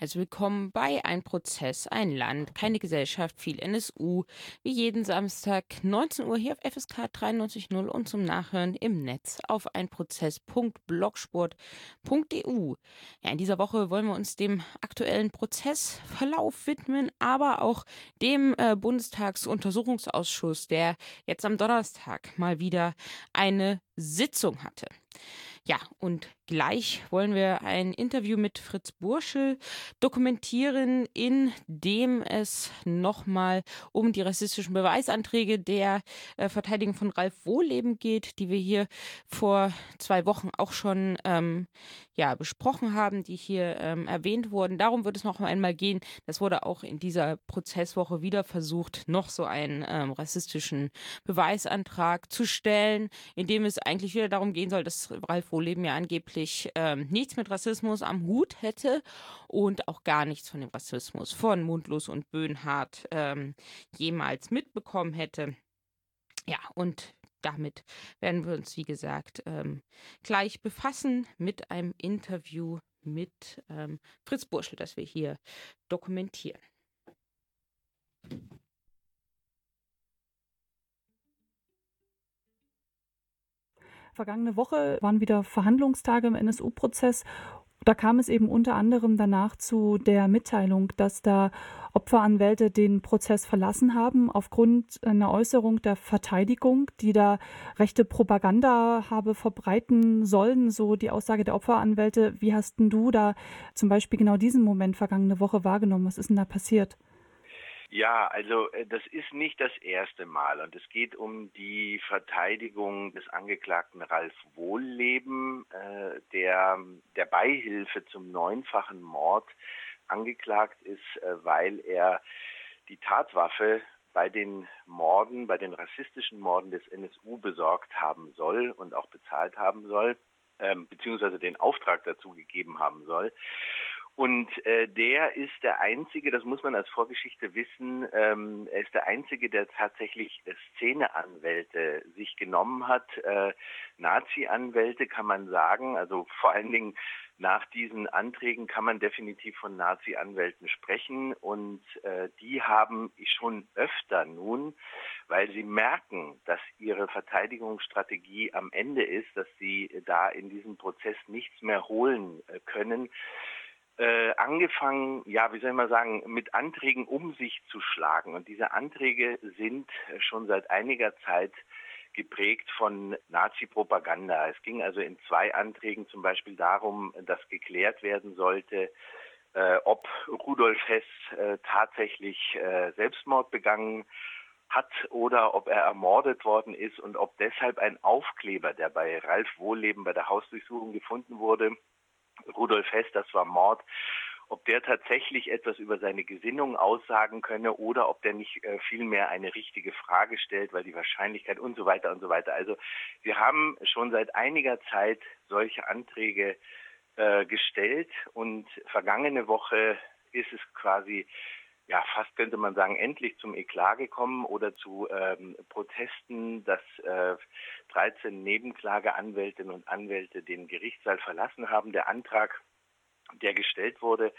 Also willkommen bei Ein Prozess, ein Land, keine Gesellschaft, viel NSU. Wie jeden Samstag 19 Uhr hier auf FSK 93.0 und zum Nachhören im Netz auf einprozess.blogsport.eu. Ja, in dieser Woche wollen wir uns dem aktuellen Prozessverlauf widmen, aber auch dem äh, Bundestagsuntersuchungsausschuss, der jetzt am Donnerstag mal wieder eine Sitzung hatte. Ja, und gleich wollen wir ein Interview mit Fritz Burschel dokumentieren, in dem es nochmal um die rassistischen Beweisanträge der äh, Verteidigung von Ralf Wohleben geht, die wir hier vor zwei Wochen auch schon ähm, ja, besprochen haben, die hier ähm, erwähnt wurden. Darum wird es noch einmal gehen. Das wurde auch in dieser Prozesswoche wieder versucht, noch so einen ähm, rassistischen Beweisantrag zu stellen, in dem es eigentlich wieder darum gehen soll, dass Ralf Wohleben ja angeblich ähm, nichts mit Rassismus am Hut hätte und auch gar nichts von dem Rassismus von Mundlos und Böhnhardt ähm, jemals mitbekommen hätte. Ja, und damit werden wir uns, wie gesagt, ähm, gleich befassen mit einem Interview mit ähm, Fritz Burschel, das wir hier dokumentieren. Vergangene Woche waren wieder Verhandlungstage im NSU-Prozess. Da kam es eben unter anderem danach zu der Mitteilung, dass da Opferanwälte den Prozess verlassen haben aufgrund einer Äußerung der Verteidigung, die da rechte Propaganda habe verbreiten sollen, so die Aussage der Opferanwälte. Wie hast denn du da zum Beispiel genau diesen Moment vergangene Woche wahrgenommen? Was ist denn da passiert? Ja, also äh, das ist nicht das erste Mal und es geht um die Verteidigung des Angeklagten Ralf Wohlleben, äh, der der Beihilfe zum neunfachen Mord angeklagt ist, äh, weil er die Tatwaffe bei den Morden, bei den rassistischen Morden des NSU besorgt haben soll und auch bezahlt haben soll, ähm, beziehungsweise den Auftrag dazu gegeben haben soll. Und äh, der ist der Einzige, das muss man als Vorgeschichte wissen, ähm, er ist der Einzige, der tatsächlich Szeneanwälte sich genommen hat. Äh, Nazi-Anwälte kann man sagen, also vor allen Dingen nach diesen Anträgen kann man definitiv von Nazi-Anwälten sprechen. Und äh, die haben schon öfter nun, weil sie merken, dass ihre Verteidigungsstrategie am Ende ist, dass sie da in diesem Prozess nichts mehr holen äh, können, äh, angefangen, ja, wie soll ich mal sagen, mit Anträgen um sich zu schlagen. Und diese Anträge sind schon seit einiger Zeit geprägt von Nazi-Propaganda. Es ging also in zwei Anträgen zum Beispiel darum, dass geklärt werden sollte, äh, ob Rudolf Hess äh, tatsächlich äh, Selbstmord begangen hat oder ob er ermordet worden ist und ob deshalb ein Aufkleber, der bei Ralf Wohlleben bei der Hausdurchsuchung gefunden wurde, Rudolf Hess, das war Mord, ob der tatsächlich etwas über seine Gesinnung aussagen könne oder ob der nicht äh, vielmehr eine richtige Frage stellt, weil die Wahrscheinlichkeit und so weiter und so weiter. Also wir haben schon seit einiger Zeit solche Anträge äh, gestellt und vergangene Woche ist es quasi ja, fast könnte man sagen, endlich zum Eklat gekommen oder zu ähm, Protesten, dass äh, 13 Nebenklageanwältinnen und Anwälte den Gerichtssaal verlassen haben. Der Antrag, der gestellt wurde,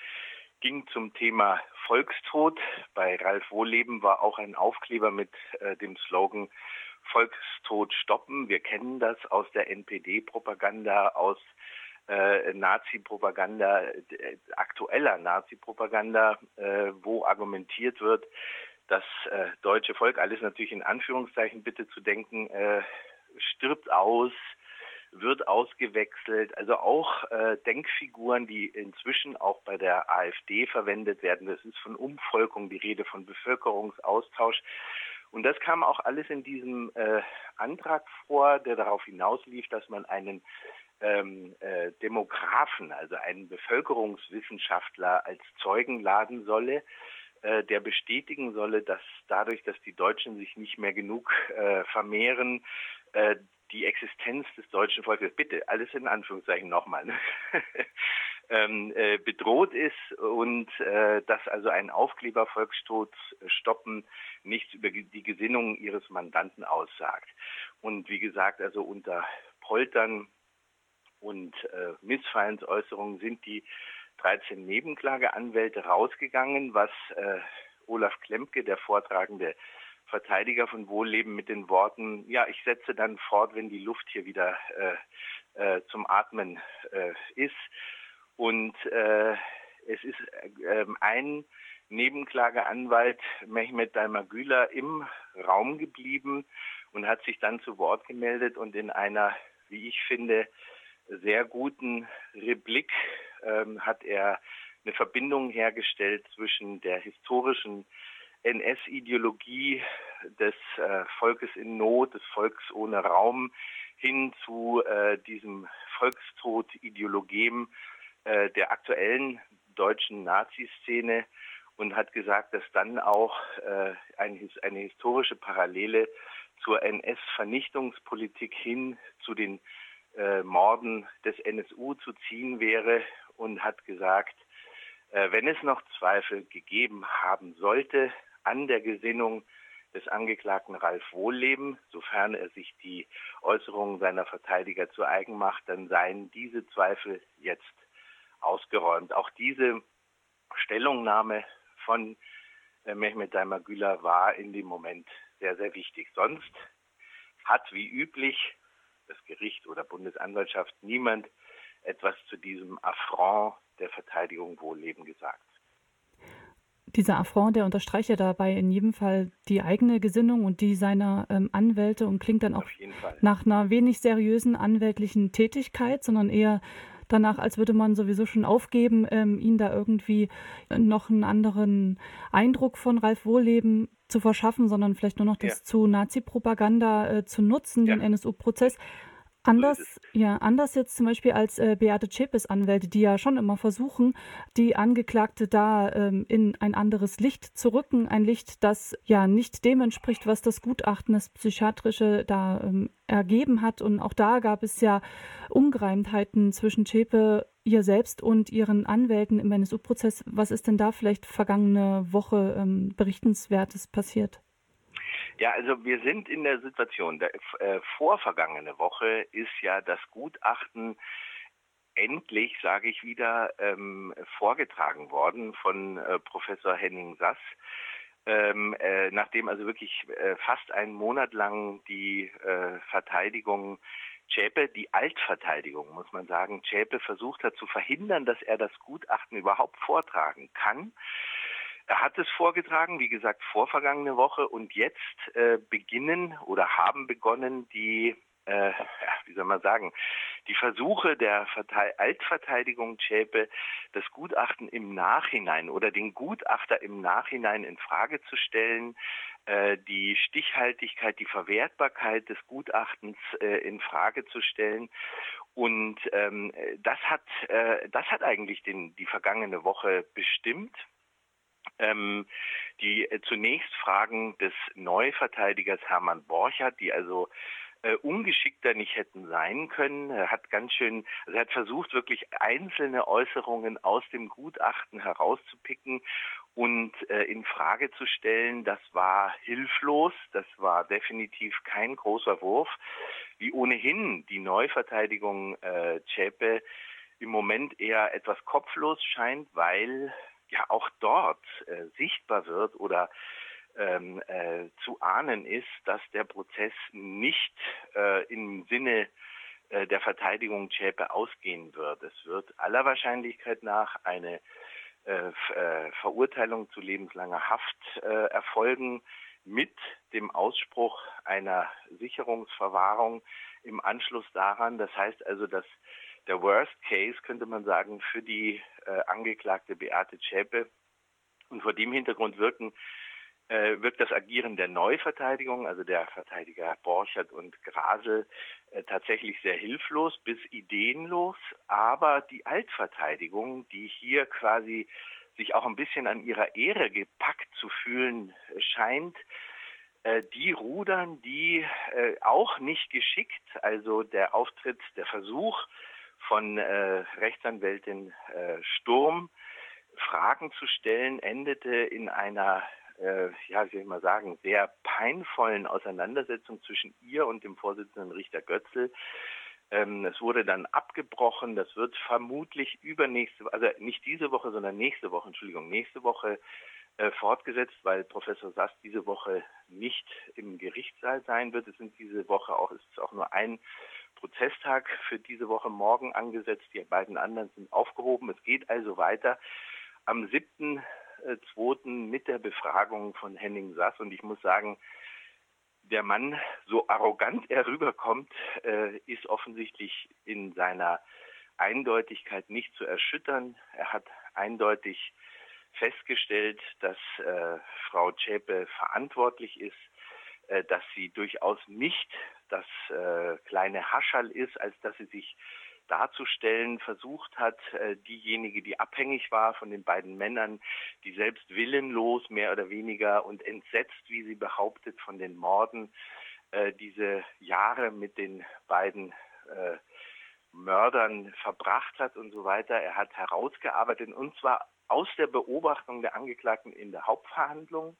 ging zum Thema Volkstod. Bei Ralf Wohleben war auch ein Aufkleber mit äh, dem Slogan Volkstod stoppen. Wir kennen das aus der NPD-Propaganda, aus äh, Nazi-Propaganda, äh, aktueller Nazi-Propaganda, äh, wo argumentiert wird, das äh, deutsche Volk, alles natürlich in Anführungszeichen bitte zu denken, äh, stirbt aus, wird ausgewechselt. Also auch äh, Denkfiguren, die inzwischen auch bei der AfD verwendet werden. Das ist von Umvolkung die Rede, von Bevölkerungsaustausch. Und das kam auch alles in diesem Antrag vor, der darauf hinauslief, dass man einen ähm, äh, Demografen, also einen Bevölkerungswissenschaftler als Zeugen laden solle, äh, der bestätigen solle, dass dadurch, dass die Deutschen sich nicht mehr genug äh, vermehren, äh, die Existenz des deutschen Volkes, bitte, alles in Anführungszeichen nochmal, ne? ähm, äh, bedroht ist und äh, dass also ein Aufkleber Volkstod stoppen nichts über die Gesinnung ihres Mandanten aussagt. Und wie gesagt, also unter Poltern und äh, Missfallensäußerungen sind die 13 Nebenklageanwälte rausgegangen, was äh, Olaf Klempke, der vortragende Verteidiger von Wohlleben, mit den Worten, ja, ich setze dann fort, wenn die Luft hier wieder äh, äh, zum Atmen äh, ist. Und äh, es ist äh, ein Nebenklageanwalt, Mehmet Dalmagüler, im Raum geblieben und hat sich dann zu Wort gemeldet und in einer, wie ich finde, sehr guten Replik ähm, hat er eine Verbindung hergestellt zwischen der historischen NS-Ideologie des äh, Volkes in Not, des Volks ohne Raum, hin zu äh, diesem Volkstod-Ideologem äh, der aktuellen deutschen Nazi-Szene und hat gesagt, dass dann auch äh, ein, eine historische Parallele zur NS-Vernichtungspolitik hin zu den äh, Morden des NSU zu ziehen wäre und hat gesagt, äh, wenn es noch Zweifel gegeben haben sollte an der Gesinnung des Angeklagten Ralf Wohlleben, sofern er sich die Äußerungen seiner Verteidiger zu eigen macht, dann seien diese Zweifel jetzt ausgeräumt. Auch diese Stellungnahme von äh, Mehmet Daimagüler war in dem Moment sehr, sehr wichtig. Sonst hat wie üblich das Gericht oder Bundesanwaltschaft niemand etwas zu diesem Affront der Verteidigung Wohlleben gesagt. Dieser Affront, der unterstreicht ja dabei in jedem Fall die eigene Gesinnung und die seiner ähm, Anwälte und klingt dann auch nach einer wenig seriösen anwältlichen Tätigkeit, sondern eher danach, als würde man sowieso schon aufgeben, ähm, ihn da irgendwie noch einen anderen Eindruck von Ralf Wohlleben zu verschaffen, sondern vielleicht nur noch das ja. zu Nazi-Propaganda äh, zu nutzen, ja. den NSU-Prozess. Anders, ja, anders jetzt zum Beispiel als äh, Beate Zschäpes Anwälte, die ja schon immer versuchen, die Angeklagte da ähm, in ein anderes Licht zu rücken, ein Licht, das ja nicht dem entspricht, was das Gutachten, das Psychiatrische da ähm, ergeben hat. Und auch da gab es ja Ungereimtheiten zwischen Zschäpe, ihr selbst und ihren Anwälten im NSU-Prozess. Was ist denn da vielleicht vergangene Woche ähm, berichtenswertes passiert? Ja, also wir sind in der Situation, der äh, vorvergangene Woche ist ja das Gutachten endlich, sage ich wieder, ähm, vorgetragen worden von äh, Professor Henning Sass. Ähm, äh, nachdem also wirklich äh, fast einen Monat lang die äh, Verteidigung Zschäpe, die Altverteidigung, muss man sagen, Zschäpe versucht hat zu verhindern, dass er das Gutachten überhaupt vortragen kann. Er hat es vorgetragen, wie gesagt, vorvergangene Woche und jetzt äh, beginnen oder haben begonnen die, äh, wie soll man sagen, die Versuche der Verteil Altverteidigung Zschäpe, das Gutachten im Nachhinein oder den Gutachter im Nachhinein in Frage zu stellen, äh, die Stichhaltigkeit, die Verwertbarkeit des Gutachtens äh, in Frage zu stellen. Und ähm, das hat äh, das hat eigentlich den, die vergangene Woche bestimmt ähm, die äh, zunächst Fragen des Neuverteidigers Hermann Borchardt, die also äh, ungeschickter nicht hätten sein können. Er hat ganz schön, also er hat versucht, wirklich einzelne Äußerungen aus dem Gutachten herauszupicken und äh, in Frage zu stellen. Das war hilflos, das war definitiv kein großer Wurf, wie ohnehin die Neuverteidigung äh, Zschäpe im Moment eher etwas kopflos scheint, weil ja auch dort äh, sichtbar wird oder ähm, äh, zu ahnen ist, dass der Prozess nicht äh, im Sinne äh, der Verteidigung Zschäpe ausgehen wird. Es wird aller Wahrscheinlichkeit nach eine äh, äh, Verurteilung zu lebenslanger Haft äh, erfolgen mit dem Ausspruch einer Sicherungsverwahrung im Anschluss daran. Das heißt also, dass der Worst Case, könnte man sagen, für die äh, Angeklagte Beate Zschäpe. Und vor dem Hintergrund wirken, äh, wirkt das Agieren der Neuverteidigung, also der Verteidiger Borchert und Grasel, äh, tatsächlich sehr hilflos bis ideenlos. Aber die Altverteidigung, die hier quasi sich auch ein bisschen an ihrer Ehre gepackt zu fühlen scheint, äh, die rudern die äh, auch nicht geschickt. Also der Auftritt, der Versuch, von äh, Rechtsanwältin äh, Sturm Fragen zu stellen, endete in einer, äh, ja, wie soll ich mal sagen, sehr peinvollen Auseinandersetzung zwischen ihr und dem Vorsitzenden Richter Götzl. Ähm, es wurde dann abgebrochen. Das wird vermutlich übernächste, also nicht diese Woche, sondern nächste Woche, Entschuldigung, nächste Woche äh, fortgesetzt, weil Professor Sass diese Woche nicht im Gerichtssaal sein wird. Es sind diese Woche auch, es ist auch nur ein Prozesstag für diese Woche morgen angesetzt. Die beiden anderen sind aufgehoben. Es geht also weiter am 7.2. Äh, mit der Befragung von Henning Sass. Und ich muss sagen, der Mann, so arrogant er rüberkommt, äh, ist offensichtlich in seiner Eindeutigkeit nicht zu erschüttern. Er hat eindeutig festgestellt, dass äh, Frau Zschäpe verantwortlich ist, dass sie durchaus nicht das äh, kleine Haschall ist, als dass sie sich darzustellen versucht hat, äh, diejenige, die abhängig war von den beiden Männern, die selbst willenlos mehr oder weniger und entsetzt, wie sie behauptet, von den Morden, äh, diese Jahre mit den beiden äh, Mördern verbracht hat und so weiter. Er hat herausgearbeitet und zwar aus der Beobachtung der Angeklagten in der Hauptverhandlung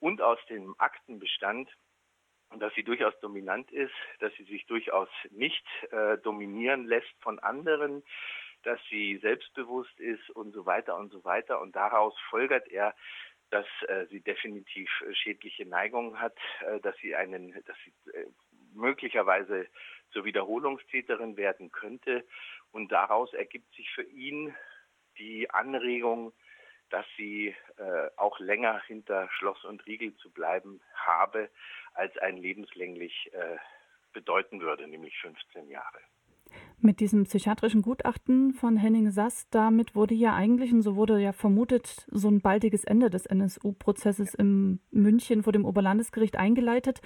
und aus dem Aktenbestand, dass sie durchaus dominant ist, dass sie sich durchaus nicht äh, dominieren lässt von anderen, dass sie selbstbewusst ist und so weiter und so weiter. Und daraus folgert er, dass äh, sie definitiv äh, schädliche Neigungen hat, äh, dass sie einen, dass sie äh, möglicherweise zur Wiederholungstäterin werden könnte. Und daraus ergibt sich für ihn die Anregung, dass sie äh, auch länger hinter Schloss und Riegel zu bleiben habe, als ein lebenslänglich äh, bedeuten würde, nämlich 15 Jahre. Mit diesem psychiatrischen Gutachten von Henning Sass, damit wurde ja eigentlich, und so wurde ja vermutet, so ein baldiges Ende des NSU-Prozesses in München vor dem Oberlandesgericht eingeleitet.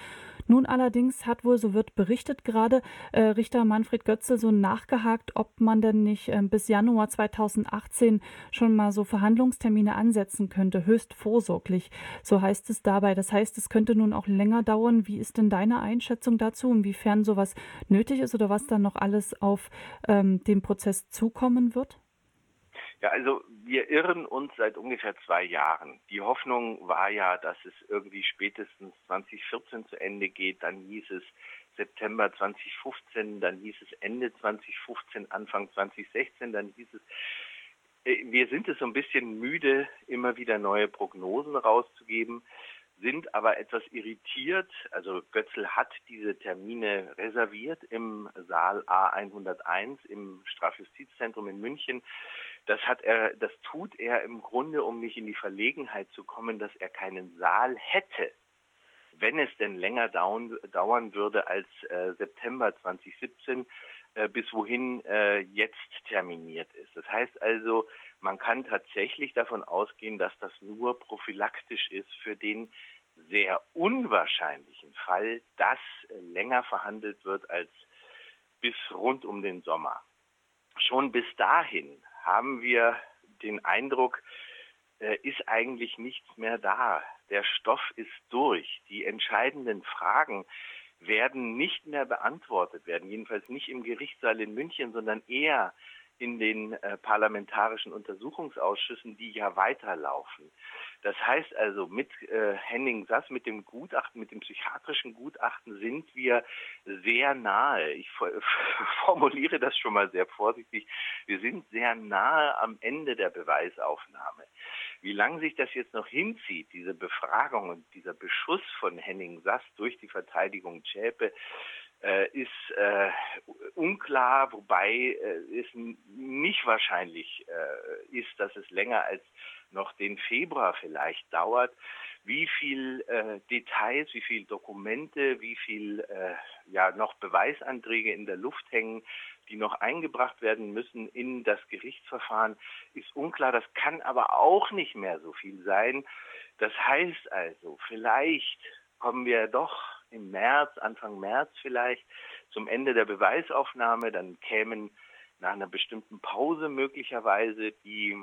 Nun allerdings hat wohl, so wird berichtet gerade, äh, Richter Manfred Götzel so nachgehakt, ob man denn nicht äh, bis Januar 2018 schon mal so Verhandlungstermine ansetzen könnte, höchst vorsorglich. So heißt es dabei. Das heißt, es könnte nun auch länger dauern. Wie ist denn deine Einschätzung dazu, inwiefern sowas nötig ist oder was dann noch alles auf ähm, den Prozess zukommen wird? Ja, also wir irren uns seit ungefähr zwei Jahren. Die Hoffnung war ja, dass es irgendwie spätestens 2014 zu Ende geht. Dann hieß es September 2015, dann hieß es Ende 2015, Anfang 2016, dann hieß es, äh, wir sind es so ein bisschen müde, immer wieder neue Prognosen rauszugeben sind aber etwas irritiert. Also Götzl hat diese Termine reserviert im Saal A101 im Strafjustizzentrum in München. Das hat er, das tut er im Grunde, um nicht in die Verlegenheit zu kommen, dass er keinen Saal hätte, wenn es denn länger dauern, dauern würde als äh, September 2017, äh, bis wohin äh, jetzt terminiert ist. Das heißt also, man kann tatsächlich davon ausgehen, dass das nur prophylaktisch ist für den sehr unwahrscheinlichen Fall, dass länger verhandelt wird als bis rund um den Sommer. Schon bis dahin haben wir den Eindruck, äh, ist eigentlich nichts mehr da. Der Stoff ist durch. Die entscheidenden Fragen werden nicht mehr beantwortet werden, jedenfalls nicht im Gerichtssaal in München, sondern eher in den äh, parlamentarischen Untersuchungsausschüssen, die ja weiterlaufen. Das heißt also, mit äh, Henning Sass, mit dem Gutachten, mit dem psychiatrischen Gutachten sind wir sehr nahe. Ich formuliere das schon mal sehr vorsichtig. Wir sind sehr nahe am Ende der Beweisaufnahme. Wie lange sich das jetzt noch hinzieht, diese Befragung und dieser Beschuss von Henning Sass durch die Verteidigung Zschäpe, wobei äh, es nicht wahrscheinlich äh, ist, dass es länger als noch den Februar vielleicht dauert. Wie viel äh, Details, wie viel Dokumente, wie viel ja noch Beweisanträge in der Luft hängen, die noch eingebracht werden müssen in das Gerichtsverfahren, ist unklar. Das kann aber auch nicht mehr so viel sein. Das heißt also, vielleicht kommen wir doch im März, Anfang März vielleicht, zum Ende der Beweisaufnahme. Dann kämen nach einer bestimmten Pause möglicherweise die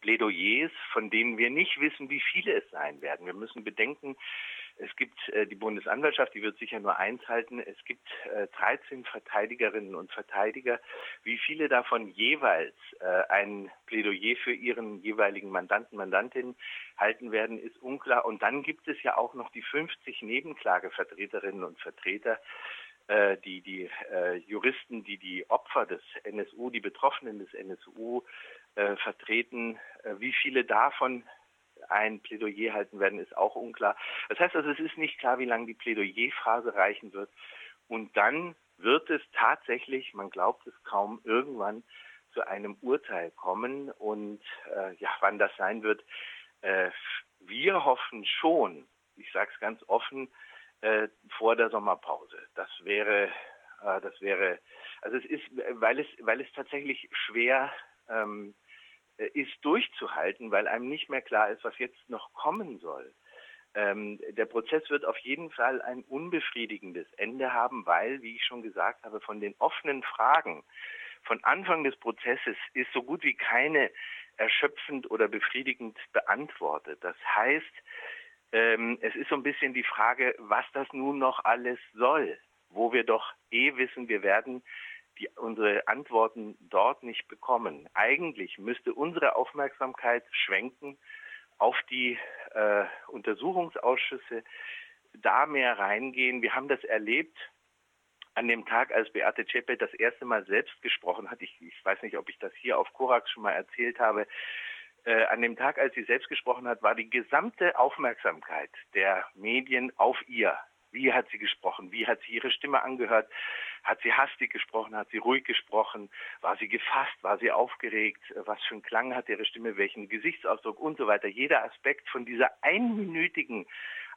Plädoyers, von denen wir nicht wissen, wie viele es sein werden. Wir müssen bedenken, es gibt äh, die Bundesanwaltschaft, die wird sicher nur eins halten. Es gibt äh, 13 Verteidigerinnen und Verteidiger. Wie viele davon jeweils äh, ein Plädoyer für ihren jeweiligen Mandanten, Mandantinnen halten werden, ist unklar. Und dann gibt es ja auch noch die 50 Nebenklagevertreterinnen und Vertreter, äh, die, die äh, Juristen, die die Opfer des NSU, die Betroffenen des NSU äh, vertreten, äh, wie viele davon ein Plädoyer halten werden, ist auch unklar. Das heißt also, es ist nicht klar, wie lange die Plädoyerphase reichen wird. Und dann wird es tatsächlich, man glaubt es kaum, irgendwann zu einem Urteil kommen. Und äh, ja, wann das sein wird, äh, wir hoffen schon, ich sage es ganz offen, äh, vor der Sommerpause. Das wäre, äh, das wäre, also es ist, weil es, weil es tatsächlich schwer ähm, äh, ist durchzuhalten, weil einem nicht mehr klar ist, was jetzt noch kommen soll. Ähm, der Prozess wird auf jeden Fall ein unbefriedigendes Ende haben, weil, wie ich schon gesagt habe, von den offenen Fragen von Anfang des Prozesses ist so gut wie keine erschöpfend oder befriedigend beantwortet. Das heißt, ähm, es ist so ein bisschen die Frage, was das nun noch alles soll, wo wir doch eh wissen, wir werden die, unsere Antworten dort nicht bekommen. Eigentlich müsste unsere Aufmerksamkeit schwenken auf die äh, Untersuchungsausschüsse, da mehr reingehen. Wir haben das erlebt an dem Tag, als Beate Zschäpe das erste Mal selbst gesprochen hat. Ich, ich weiß nicht, ob ich das hier auf Korax schon mal erzählt habe. Äh, an dem Tag, als sie selbst gesprochen hat, war die gesamte Aufmerksamkeit der Medien auf ihr. Wie hat sie gesprochen? Wie hat sie ihre Stimme angehört? Hat sie hastig gesprochen? Hat sie ruhig gesprochen? War sie gefasst? War sie aufgeregt? Was für einen Klang hat ihre Stimme? Welchen Gesichtsausdruck und so weiter? Jeder Aspekt von dieser einminütigen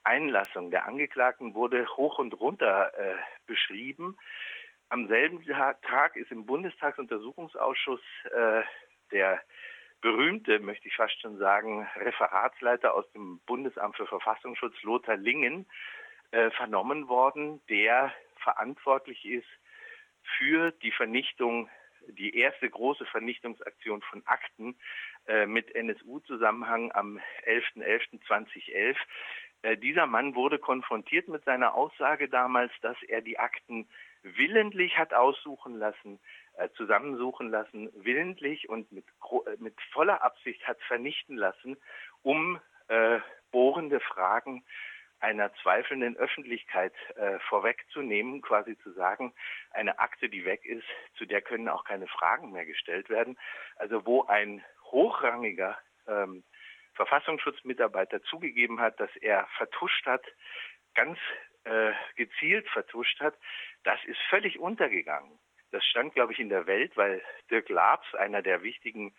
Einlassung der Angeklagten wurde hoch und runter äh, beschrieben. Am selben Tag ist im Bundestagsuntersuchungsausschuss äh, der berühmte, möchte ich fast schon sagen, Referatsleiter aus dem Bundesamt für Verfassungsschutz, Lothar Lingen, äh, vernommen worden, der verantwortlich ist für die Vernichtung, die erste große Vernichtungsaktion von Akten äh, mit NSU-Zusammenhang am 11.11.2011. Äh, dieser Mann wurde konfrontiert mit seiner Aussage damals, dass er die Akten willentlich hat aussuchen lassen, zusammensuchen lassen, willentlich und mit, äh, mit voller Absicht hat vernichten lassen, um äh, bohrende Fragen einer zweifelnden Öffentlichkeit äh, vorwegzunehmen, quasi zu sagen, eine Akte, die weg ist, zu der können auch keine Fragen mehr gestellt werden. Also wo ein hochrangiger ähm, Verfassungsschutzmitarbeiter zugegeben hat, dass er vertuscht hat, ganz äh, gezielt vertuscht hat, das ist völlig untergegangen. Das stand, glaube ich, in der Welt, weil Dirk Labs, einer der wichtigen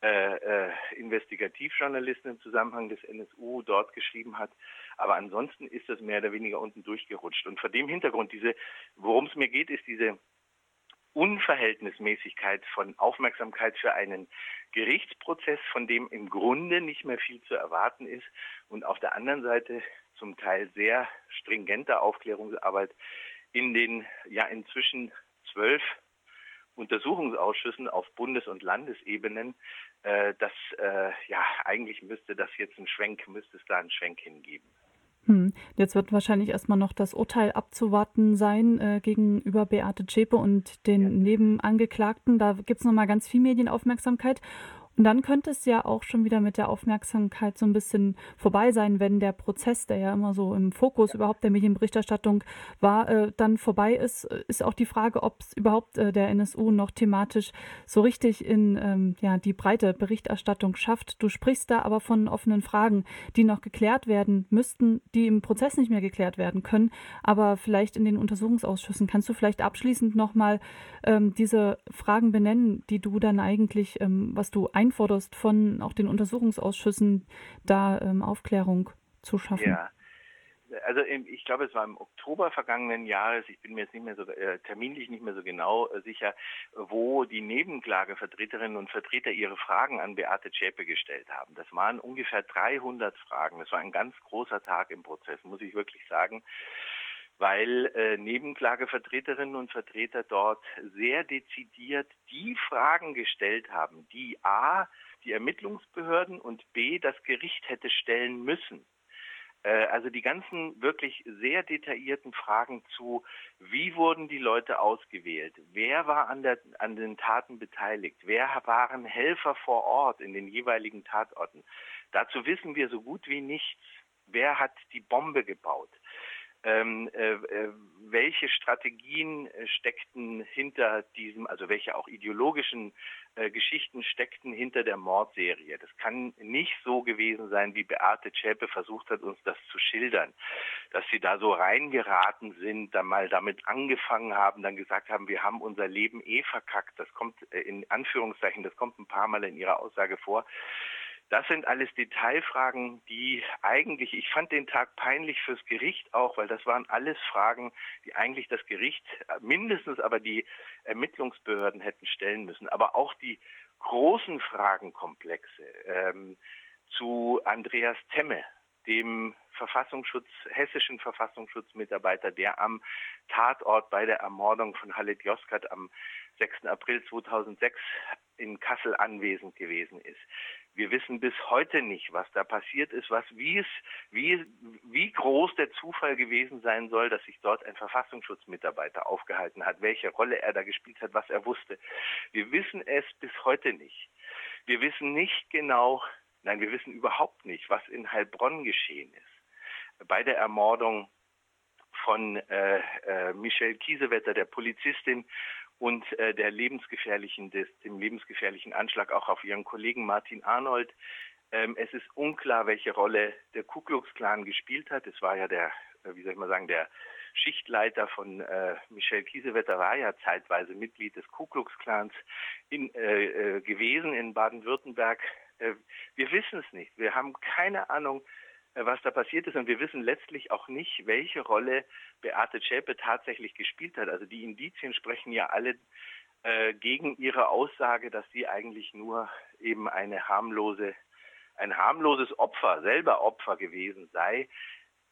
äh, äh, Investigativjournalisten im Zusammenhang des NSU dort geschrieben hat. Aber ansonsten ist das mehr oder weniger unten durchgerutscht. Und vor dem Hintergrund, diese, worum es mir geht, ist diese Unverhältnismäßigkeit von Aufmerksamkeit für einen Gerichtsprozess, von dem im Grunde nicht mehr viel zu erwarten ist und auf der anderen Seite zum Teil sehr stringente Aufklärungsarbeit in den ja inzwischen zwölf Untersuchungsausschüssen auf Bundes- und Landesebenen, äh, das äh, ja eigentlich müsste das jetzt ein Schwenk, müsste es da einen Schwenk hingeben. Hm. Jetzt wird wahrscheinlich erstmal noch das Urteil abzuwarten sein äh, gegenüber Beate Zschäpe und den ja. Nebenangeklagten. Da gibt es nochmal ganz viel Medienaufmerksamkeit. Und dann könnte es ja auch schon wieder mit der Aufmerksamkeit so ein bisschen vorbei sein, wenn der Prozess, der ja immer so im Fokus überhaupt der Medienberichterstattung war, äh, dann vorbei ist. Ist auch die Frage, ob es überhaupt äh, der NSU noch thematisch so richtig in ähm, ja, die breite Berichterstattung schafft. Du sprichst da aber von offenen Fragen, die noch geklärt werden müssten, die im Prozess nicht mehr geklärt werden können, aber vielleicht in den Untersuchungsausschüssen. Kannst du vielleicht abschließend nochmal ähm, diese Fragen benennen, die du dann eigentlich, ähm, was du ein einforderst von auch den Untersuchungsausschüssen, da ähm, Aufklärung zu schaffen? Ja. Also ich glaube, es war im Oktober vergangenen Jahres, ich bin mir jetzt nicht mehr so äh, terminlich nicht mehr so genau äh, sicher, wo die Nebenklagevertreterinnen und Vertreter ihre Fragen an Beate Zschäpe gestellt haben. Das waren ungefähr 300 Fragen. Das war ein ganz großer Tag im Prozess, muss ich wirklich sagen weil äh, Nebenklagevertreterinnen und Vertreter dort sehr dezidiert die Fragen gestellt haben, die A, die Ermittlungsbehörden und B, das Gericht hätte stellen müssen. Äh, also die ganzen wirklich sehr detaillierten Fragen zu, wie wurden die Leute ausgewählt, wer war an, der, an den Taten beteiligt, wer waren Helfer vor Ort in den jeweiligen Tatorten. Dazu wissen wir so gut wie nichts. Wer hat die Bombe gebaut? Ähm, äh, äh, welche Strategien äh, steckten hinter diesem, also welche auch ideologischen äh, Geschichten steckten hinter der Mordserie. Das kann nicht so gewesen sein, wie Beate Zschäpe versucht hat, uns das zu schildern, dass sie da so reingeraten sind, dann mal damit angefangen haben, dann gesagt haben, wir haben unser Leben eh verkackt. Das kommt äh, in Anführungszeichen, das kommt ein paar Mal in ihrer Aussage vor. Das sind alles Detailfragen, die eigentlich, ich fand den Tag peinlich fürs Gericht auch, weil das waren alles Fragen, die eigentlich das Gericht, mindestens aber die Ermittlungsbehörden hätten stellen müssen. Aber auch die großen Fragenkomplexe ähm, zu Andreas Temme, dem Verfassungsschutz, hessischen Verfassungsschutzmitarbeiter, der am Tatort bei der Ermordung von Halit Yozgat am 6. April 2006 in Kassel anwesend gewesen ist. Wir wissen bis heute nicht, was da passiert ist, was, wie es, wie, wie groß der Zufall gewesen sein soll, dass sich dort ein Verfassungsschutzmitarbeiter aufgehalten hat, welche Rolle er da gespielt hat, was er wusste. Wir wissen es bis heute nicht. Wir wissen nicht genau, nein, wir wissen überhaupt nicht, was in Heilbronn geschehen ist. Bei der Ermordung von äh, äh, Michelle Kiesewetter, der Polizistin, und äh, der lebensgefährlichen, des, dem lebensgefährlichen Anschlag auch auf ihren Kollegen Martin Arnold. Ähm, es ist unklar, welche Rolle der Ku Klux Klan gespielt hat. Es war ja der, äh, wie soll ich mal sagen, der Schichtleiter von äh, Michel Kiesewetter war ja zeitweise Mitglied des Ku Klux Klans in, äh, äh, gewesen in Baden-Württemberg. Äh, wir wissen es nicht. Wir haben keine Ahnung, was da passiert ist. Und wir wissen letztlich auch nicht, welche Rolle Beate Zschäpe tatsächlich gespielt hat. Also die Indizien sprechen ja alle äh, gegen ihre Aussage, dass sie eigentlich nur eben eine harmlose, ein harmloses Opfer, selber Opfer gewesen sei.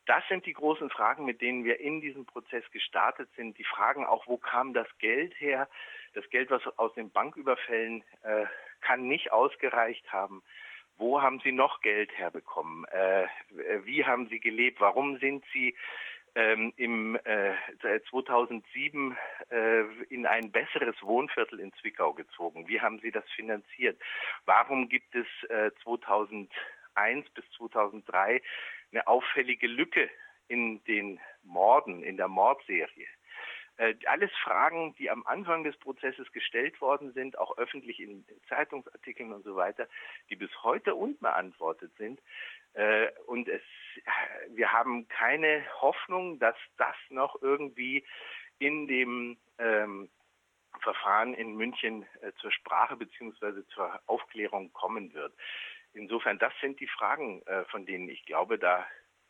Das sind die großen Fragen, mit denen wir in diesem Prozess gestartet sind. Die Fragen auch, wo kam das Geld her? Das Geld, was aus den Banküberfällen äh, kann nicht ausgereicht haben. Wo haben Sie noch Geld herbekommen? Äh, wie haben Sie gelebt? Warum sind Sie ähm, im äh, 2007 äh, in ein besseres Wohnviertel in Zwickau gezogen? Wie haben Sie das finanziert? Warum gibt es äh, 2001 bis 2003 eine auffällige Lücke in den Morden, in der Mordserie? Äh, alles Fragen, die am Anfang des Prozesses gestellt worden sind, auch öffentlich in Zeitungsartikeln und so weiter, die bis heute unbeantwortet sind. Äh, und es, wir haben keine Hoffnung, dass das noch irgendwie in dem ähm, Verfahren in München äh, zur Sprache bzw. zur Aufklärung kommen wird. Insofern, das sind die Fragen, äh, von denen ich glaube, da,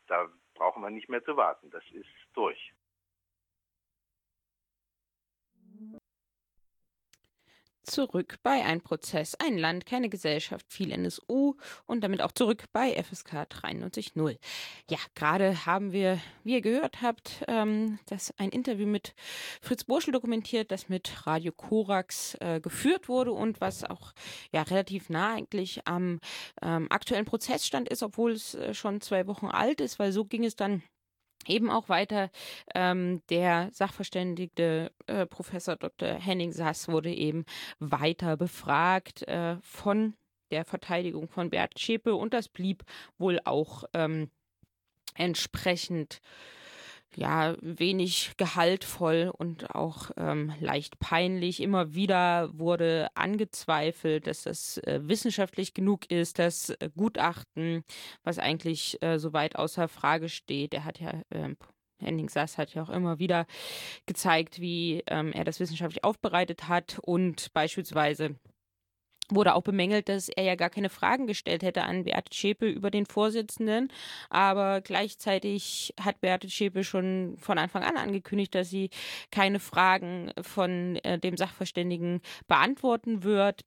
da brauchen wir nicht mehr zu warten. Das ist durch. Zurück bei Ein Prozess, ein Land, keine Gesellschaft, viel NSU und damit auch zurück bei FSK 93.0. Ja, gerade haben wir, wie ihr gehört habt, ähm, das ein Interview mit Fritz Burschel dokumentiert, das mit Radio Korax äh, geführt wurde und was auch ja relativ nah eigentlich am ähm, aktuellen Prozessstand ist, obwohl es äh, schon zwei Wochen alt ist, weil so ging es dann Eben auch weiter ähm, der Sachverständige äh, Professor Dr. Henning Sass wurde eben weiter befragt äh, von der Verteidigung von Bert Schäpe und das blieb wohl auch ähm, entsprechend ja, wenig gehaltvoll und auch ähm, leicht peinlich. Immer wieder wurde angezweifelt, dass das äh, wissenschaftlich genug ist, das äh, Gutachten, was eigentlich äh, so weit außer Frage steht. Er hat ja ähm, Henning Sass hat ja auch immer wieder gezeigt, wie ähm, er das wissenschaftlich aufbereitet hat und beispielsweise wurde auch bemängelt, dass er ja gar keine Fragen gestellt hätte an Beate Schäpe über den Vorsitzenden. Aber gleichzeitig hat Beate Schäpe schon von Anfang an angekündigt, dass sie keine Fragen von äh, dem Sachverständigen beantworten wird.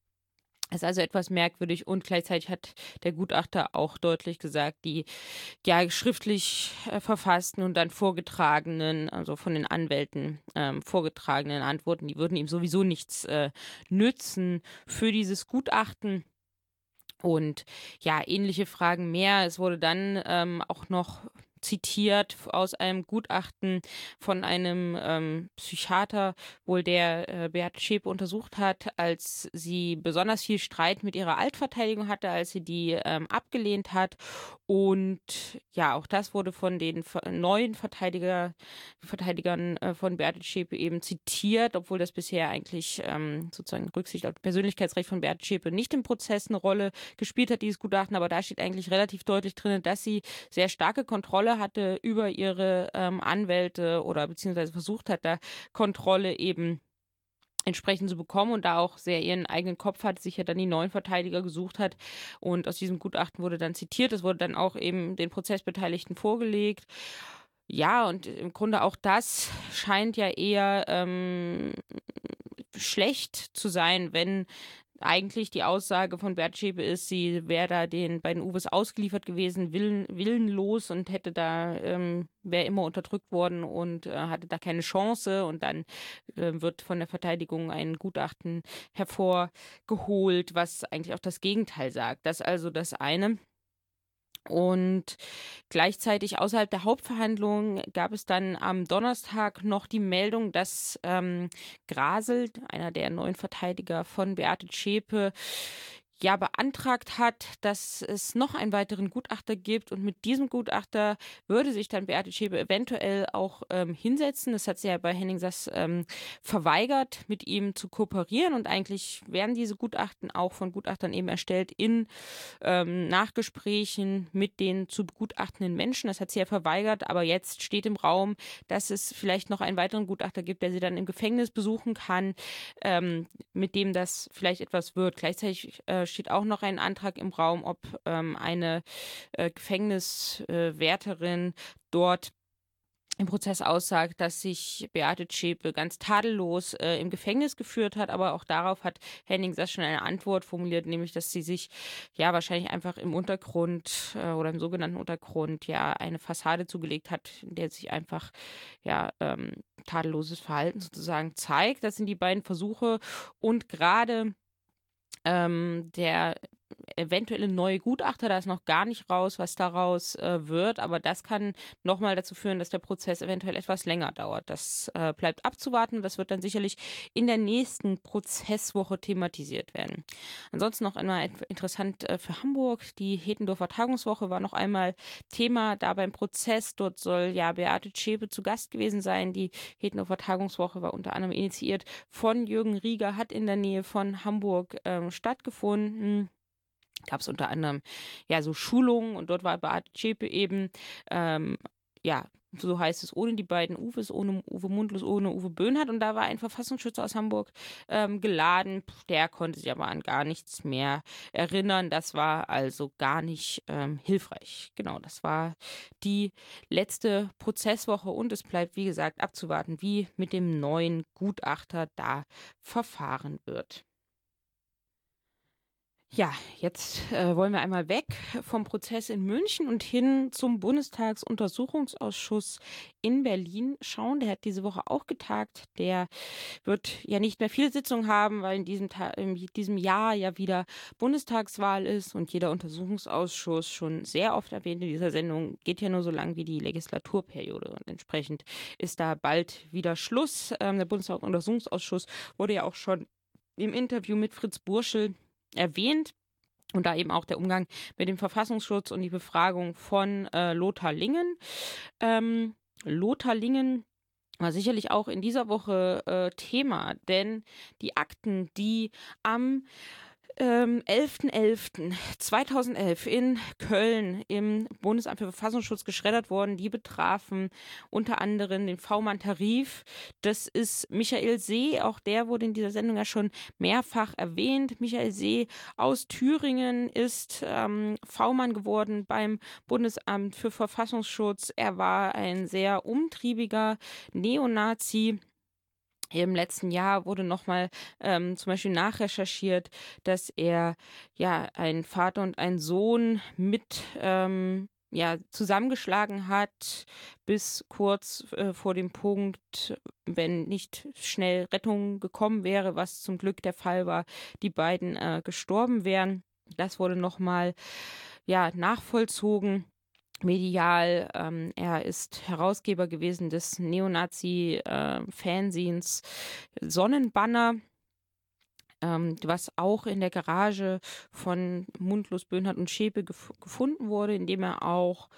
Es ist also etwas merkwürdig und gleichzeitig hat der Gutachter auch deutlich gesagt, die ja schriftlich äh, verfassten und dann vorgetragenen, also von den Anwälten ähm, vorgetragenen Antworten, die würden ihm sowieso nichts äh, nützen für dieses Gutachten. Und ja, ähnliche Fragen mehr. Es wurde dann ähm, auch noch zitiert aus einem Gutachten von einem ähm, Psychiater, wohl der äh, Beate Schäpe untersucht hat, als sie besonders viel Streit mit ihrer Altverteidigung hatte, als sie die ähm, abgelehnt hat. Und ja, auch das wurde von den neuen Verteidiger, Verteidigern äh, von Beate Schäpe eben zitiert, obwohl das bisher eigentlich ähm, sozusagen Rücksicht auf Persönlichkeitsrecht von Beate Schäpe nicht im Prozess eine Rolle gespielt hat, dieses Gutachten. Aber da steht eigentlich relativ deutlich drin, dass sie sehr starke Kontrolle Kontrolle hatte über ihre ähm, Anwälte oder beziehungsweise versucht hat, da Kontrolle eben entsprechend zu bekommen und da auch sehr ihren eigenen Kopf hat, sich ja dann die neuen Verteidiger gesucht hat. Und aus diesem Gutachten wurde dann zitiert. Es wurde dann auch eben den Prozessbeteiligten vorgelegt. Ja, und im Grunde auch das scheint ja eher ähm, schlecht zu sein, wenn eigentlich die Aussage von Bert Schäpe ist, sie wäre da den beiden Uwes ausgeliefert gewesen, willen, willenlos und hätte da, ähm, wäre immer unterdrückt worden und äh, hatte da keine Chance. Und dann äh, wird von der Verteidigung ein Gutachten hervorgeholt, was eigentlich auch das Gegenteil sagt. Das also das eine. Und gleichzeitig außerhalb der Hauptverhandlung gab es dann am Donnerstag noch die Meldung, dass ähm, Grasel, einer der neuen Verteidiger von Beate Zschäpe, ja beantragt hat, dass es noch einen weiteren Gutachter gibt und mit diesem Gutachter würde sich dann Beate Schäbe eventuell auch ähm, hinsetzen. Das hat sie ja bei Henning Sass ähm, verweigert, mit ihm zu kooperieren und eigentlich werden diese Gutachten auch von Gutachtern eben erstellt in ähm, Nachgesprächen mit den zu begutachtenden Menschen. Das hat sie ja verweigert, aber jetzt steht im Raum, dass es vielleicht noch einen weiteren Gutachter gibt, der sie dann im Gefängnis besuchen kann, ähm, mit dem das vielleicht etwas wird. Gleichzeitig äh, steht auch noch ein Antrag im Raum, ob ähm, eine äh, Gefängniswärterin dort im Prozess aussagt, dass sich Beate Zschäpe ganz tadellos äh, im Gefängnis geführt hat, aber auch darauf hat Henning Sass schon eine Antwort formuliert, nämlich dass sie sich ja wahrscheinlich einfach im Untergrund äh, oder im sogenannten Untergrund ja eine Fassade zugelegt hat, in der sich einfach ja ähm, tadelloses Verhalten sozusagen zeigt. Das sind die beiden Versuche und gerade ähm, der eventuelle neue Gutachter, da ist noch gar nicht raus, was daraus äh, wird, aber das kann nochmal dazu führen, dass der Prozess eventuell etwas länger dauert. Das äh, bleibt abzuwarten. Das wird dann sicherlich in der nächsten Prozesswoche thematisiert werden. Ansonsten noch einmal interessant äh, für Hamburg. Die Hetendorfer Tagungswoche war noch einmal Thema da beim Prozess. Dort soll ja Beate Zschäpe zu Gast gewesen sein. Die Hetendorfer Tagungswoche war unter anderem initiiert von Jürgen Rieger, hat in der Nähe von Hamburg ähm, stattgefunden gab es unter anderem ja so Schulungen und dort war Beate Zschäpe eben ähm, ja so heißt es, ohne die beiden Uwes, ohne Uwe Mundlos, ohne Uwe Böhnhardt. Und da war ein Verfassungsschützer aus Hamburg ähm, geladen. Der konnte sich aber an gar nichts mehr erinnern. Das war also gar nicht ähm, hilfreich. Genau, das war die letzte Prozesswoche. Und es bleibt, wie gesagt, abzuwarten, wie mit dem neuen Gutachter da verfahren wird. Ja, jetzt äh, wollen wir einmal weg vom Prozess in München und hin zum Bundestagsuntersuchungsausschuss in Berlin schauen. Der hat diese Woche auch getagt. Der wird ja nicht mehr viele Sitzungen haben, weil in diesem, Ta in diesem Jahr ja wieder Bundestagswahl ist und jeder Untersuchungsausschuss schon sehr oft erwähnt in dieser Sendung geht ja nur so lang wie die Legislaturperiode und entsprechend ist da bald wieder Schluss. Ähm, der Bundestagsuntersuchungsausschuss wurde ja auch schon im Interview mit Fritz Burschel erwähnt. Und da eben auch der Umgang mit dem Verfassungsschutz und die Befragung von äh, Lothar Lingen. Ähm, Lothar Lingen war sicherlich auch in dieser Woche äh, Thema, denn die Akten, die am ähm, 11.11.2011 in Köln im Bundesamt für Verfassungsschutz geschreddert worden. Die betrafen unter anderem den V-Mann-Tarif. Das ist Michael See, auch der wurde in dieser Sendung ja schon mehrfach erwähnt. Michael See aus Thüringen ist ähm, V-Mann geworden beim Bundesamt für Verfassungsschutz. Er war ein sehr umtriebiger Neonazi im letzten Jahr wurde nochmal ähm, zum Beispiel nachrecherchiert, dass er ja einen Vater und einen Sohn mit ähm, ja, zusammengeschlagen hat, bis kurz äh, vor dem Punkt, wenn nicht schnell Rettung gekommen wäre, was zum Glück der Fall war, die beiden äh, gestorben wären. Das wurde nochmal ja, nachvollzogen. Medial. Ähm, er ist Herausgeber gewesen des Neonazi-Fanzines äh, Sonnenbanner. Ähm, was auch in der Garage von Mundlos, Böhnhardt und Schäpe gef gefunden wurde, indem er auch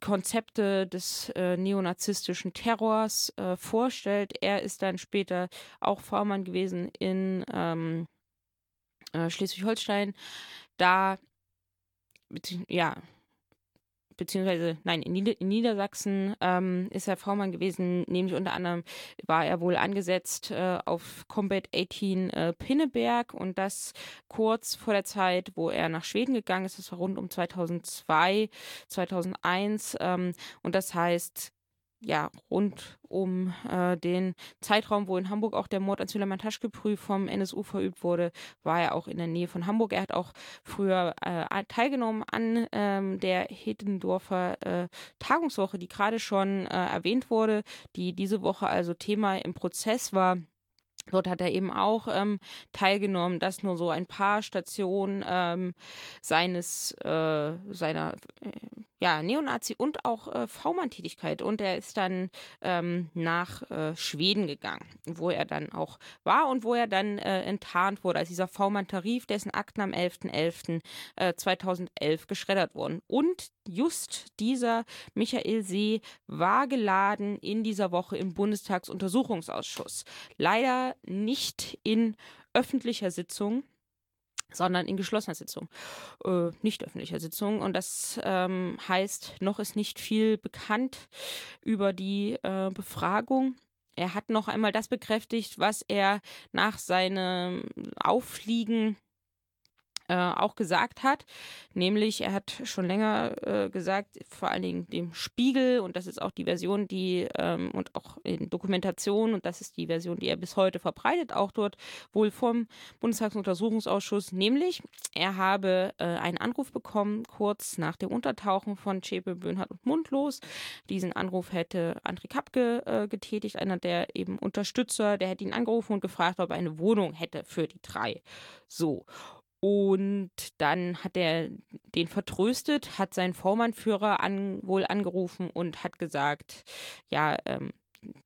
Konzepte des äh, neonazistischen Terrors äh, vorstellt. Er ist dann später auch V-Mann gewesen in ähm, äh, Schleswig-Holstein. Da, ja, beziehungsweise nein, in, Nieder in Niedersachsen ähm, ist er V-Mann gewesen, nämlich unter anderem war er wohl angesetzt äh, auf Combat 18 äh, Pinneberg und das kurz vor der Zeit, wo er nach Schweden gegangen ist, das war rund um 2002, 2001 ähm, und das heißt, ja, rund um äh, den Zeitraum, wo in Hamburg auch der Mord an Süleyman Taschkeprü vom NSU verübt wurde, war er auch in der Nähe von Hamburg. Er hat auch früher äh, teilgenommen an ähm, der Hedendorfer äh, Tagungswoche, die gerade schon äh, erwähnt wurde, die diese Woche also Thema im Prozess war. Dort hat er eben auch ähm, teilgenommen, das nur so ein paar Stationen ähm, seines äh, seiner äh, ja, Neonazi und auch äh, V-Mann-Tätigkeit. Und er ist dann ähm, nach äh, Schweden gegangen, wo er dann auch war und wo er dann äh, enttarnt wurde als dieser V-Mann-Tarif, dessen Akten am 11.11.2011 äh, geschreddert wurden. Und just dieser Michael See war geladen in dieser Woche im Bundestagsuntersuchungsausschuss. Leider nicht in öffentlicher Sitzung sondern in geschlossener Sitzung, äh, nicht öffentlicher Sitzung. Und das ähm, heißt, noch ist nicht viel bekannt über die äh, Befragung. Er hat noch einmal das bekräftigt, was er nach seinem Auffliegen äh, auch gesagt hat. Nämlich, er hat schon länger äh, gesagt, vor allen Dingen dem Spiegel, und das ist auch die Version, die ähm, und auch in Dokumentation, und das ist die Version, die er bis heute verbreitet, auch dort wohl vom Bundestagsuntersuchungsausschuss, nämlich er habe äh, einen Anruf bekommen, kurz nach dem Untertauchen von Schäpe, Böhnhardt und Mundlos. Diesen Anruf hätte André Kapke äh, getätigt, einer der eben Unterstützer, der hätte ihn angerufen und gefragt, ob er eine Wohnung hätte für die drei. So. Und dann hat er den vertröstet, hat seinen Vormannführer an, wohl angerufen und hat gesagt, ja, ähm,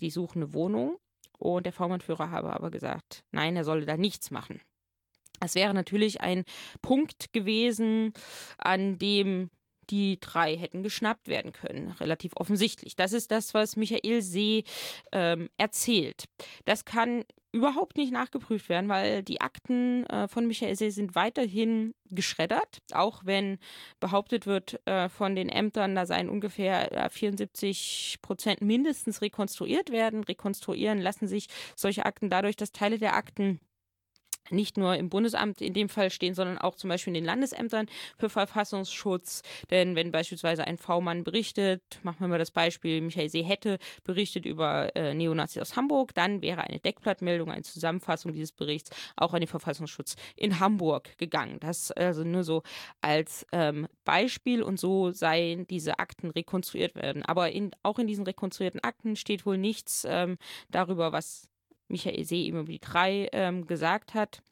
die suchen eine Wohnung. Und der Vormannführer habe aber gesagt, nein, er solle da nichts machen. Das wäre natürlich ein Punkt gewesen, an dem die drei hätten geschnappt werden können. Relativ offensichtlich. Das ist das, was Michael See ähm, erzählt. Das kann überhaupt nicht nachgeprüft werden, weil die Akten äh, von Michael See sind weiterhin geschreddert, auch wenn behauptet wird äh, von den Ämtern, da seien ungefähr äh, 74 Prozent mindestens rekonstruiert werden. Rekonstruieren lassen sich solche Akten dadurch, dass Teile der Akten nicht nur im Bundesamt in dem Fall stehen, sondern auch zum Beispiel in den Landesämtern für Verfassungsschutz. Denn wenn beispielsweise ein V-Mann berichtet, machen wir mal das Beispiel, Michael See hätte berichtet über äh, Neonazis aus Hamburg, dann wäre eine Deckblattmeldung, eine Zusammenfassung dieses Berichts auch an den Verfassungsschutz in Hamburg gegangen. Das also nur so als ähm, Beispiel und so seien diese Akten rekonstruiert werden. Aber in, auch in diesen rekonstruierten Akten steht wohl nichts ähm, darüber, was Michael See die drei ähm, gesagt hat.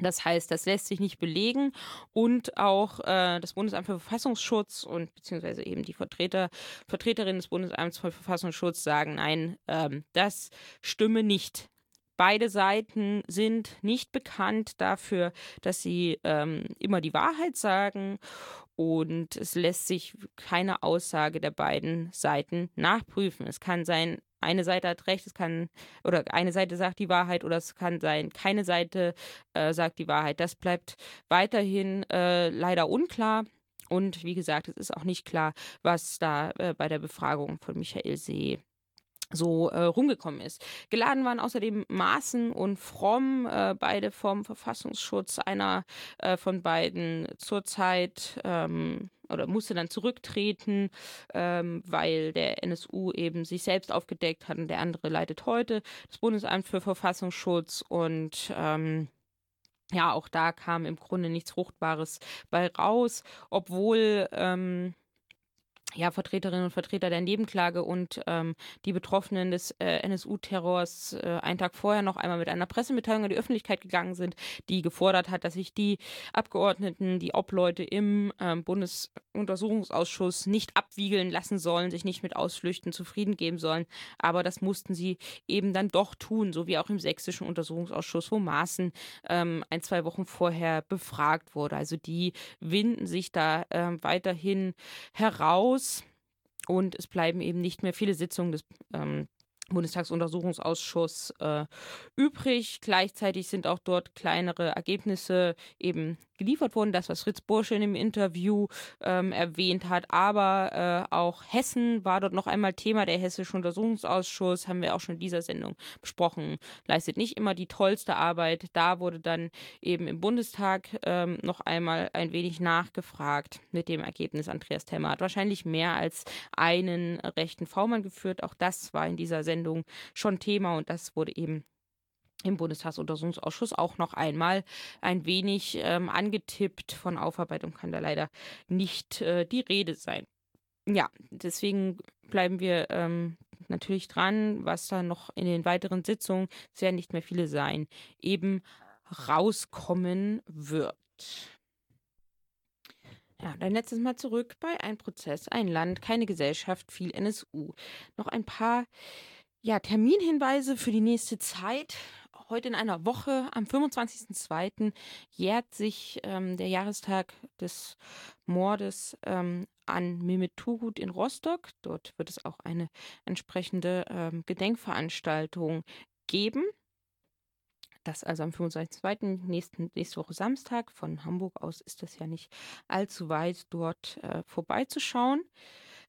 Das heißt, das lässt sich nicht belegen und auch äh, das Bundesamt für Verfassungsschutz und beziehungsweise eben die Vertreter, Vertreterinnen des Bundesamts für Verfassungsschutz sagen, nein, ähm, das stimme nicht. Beide Seiten sind nicht bekannt dafür, dass sie ähm, immer die Wahrheit sagen und es lässt sich keine Aussage der beiden Seiten nachprüfen. Es kann sein, eine Seite hat recht, es kann, oder eine Seite sagt die Wahrheit oder es kann sein, keine Seite äh, sagt die Wahrheit. Das bleibt weiterhin äh, leider unklar. Und wie gesagt, es ist auch nicht klar, was da äh, bei der Befragung von Michael See so äh, rumgekommen ist. Geladen waren außerdem Maaßen und Fromm, äh, beide vom Verfassungsschutz, einer äh, von beiden zurzeit ähm, oder musste dann zurücktreten, ähm, weil der NSU eben sich selbst aufgedeckt hat und der andere leitet heute das Bundesamt für Verfassungsschutz und ähm, ja, auch da kam im Grunde nichts Fruchtbares bei raus, obwohl ähm, ja, Vertreterinnen und Vertreter der Nebenklage und ähm, die Betroffenen des äh, NSU-Terrors äh, einen Tag vorher noch einmal mit einer Pressemitteilung an die Öffentlichkeit gegangen sind, die gefordert hat, dass sich die Abgeordneten, die Obleute im ähm, Bundesuntersuchungsausschuss nicht abwiegeln lassen sollen, sich nicht mit Ausflüchten zufrieden geben sollen. Aber das mussten sie eben dann doch tun, so wie auch im sächsischen Untersuchungsausschuss, wo Maaßen ähm, ein, zwei Wochen vorher befragt wurde. Also die winden sich da ähm, weiterhin heraus und es bleiben eben nicht mehr viele Sitzungen des ähm, Bundestagsuntersuchungsausschuss äh, übrig. Gleichzeitig sind auch dort kleinere Ergebnisse eben geliefert worden, das, was Fritz Bursche in dem Interview ähm, erwähnt hat. Aber äh, auch Hessen war dort noch einmal Thema. Der Hessische Untersuchungsausschuss, haben wir auch schon in dieser Sendung besprochen, leistet nicht immer die tollste Arbeit. Da wurde dann eben im Bundestag ähm, noch einmal ein wenig nachgefragt mit dem Ergebnis. Andreas Temmer hat wahrscheinlich mehr als einen rechten V-Mann geführt. Auch das war in dieser Sendung schon Thema und das wurde eben im Bundestagsuntersuchungsausschuss auch noch einmal ein wenig ähm, angetippt. Von Aufarbeitung kann da leider nicht äh, die Rede sein. Ja, deswegen bleiben wir ähm, natürlich dran, was da noch in den weiteren Sitzungen, es werden nicht mehr viele sein, eben rauskommen wird. Ja, dann letztes Mal zurück bei ein Prozess, ein Land, keine Gesellschaft, viel NSU. Noch ein paar ja, Terminhinweise für die nächste Zeit heute in einer Woche, am 25.02., jährt sich ähm, der Jahrestag des Mordes ähm, an Mehmet Turgut in Rostock. Dort wird es auch eine entsprechende ähm, Gedenkveranstaltung geben. Das also am 25.02. Nächsten, nächste Woche Samstag. Von Hamburg aus ist das ja nicht allzu weit, dort äh, vorbeizuschauen.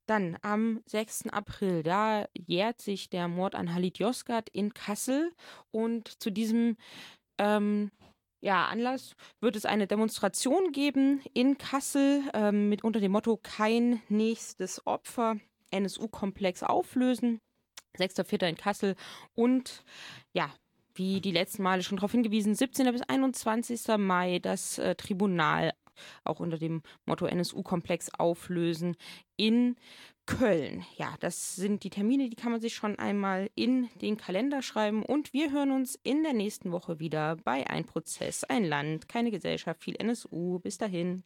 Dann am 6. April, da jährt sich der Mord an Halit Yozgat in Kassel und zu diesem ähm, ja, Anlass wird es eine Demonstration geben in Kassel ähm, mit unter dem Motto Kein nächstes Opfer, NSU-Komplex auflösen. 6.4. in Kassel und ja, wie die letzten Male schon darauf hingewiesen, 17. bis 21. Mai das äh, Tribunal auch unter dem Motto NSU-Komplex auflösen in Köln. Ja, das sind die Termine, die kann man sich schon einmal in den Kalender schreiben. Und wir hören uns in der nächsten Woche wieder bei Ein Prozess, ein Land, keine Gesellschaft, viel NSU. Bis dahin.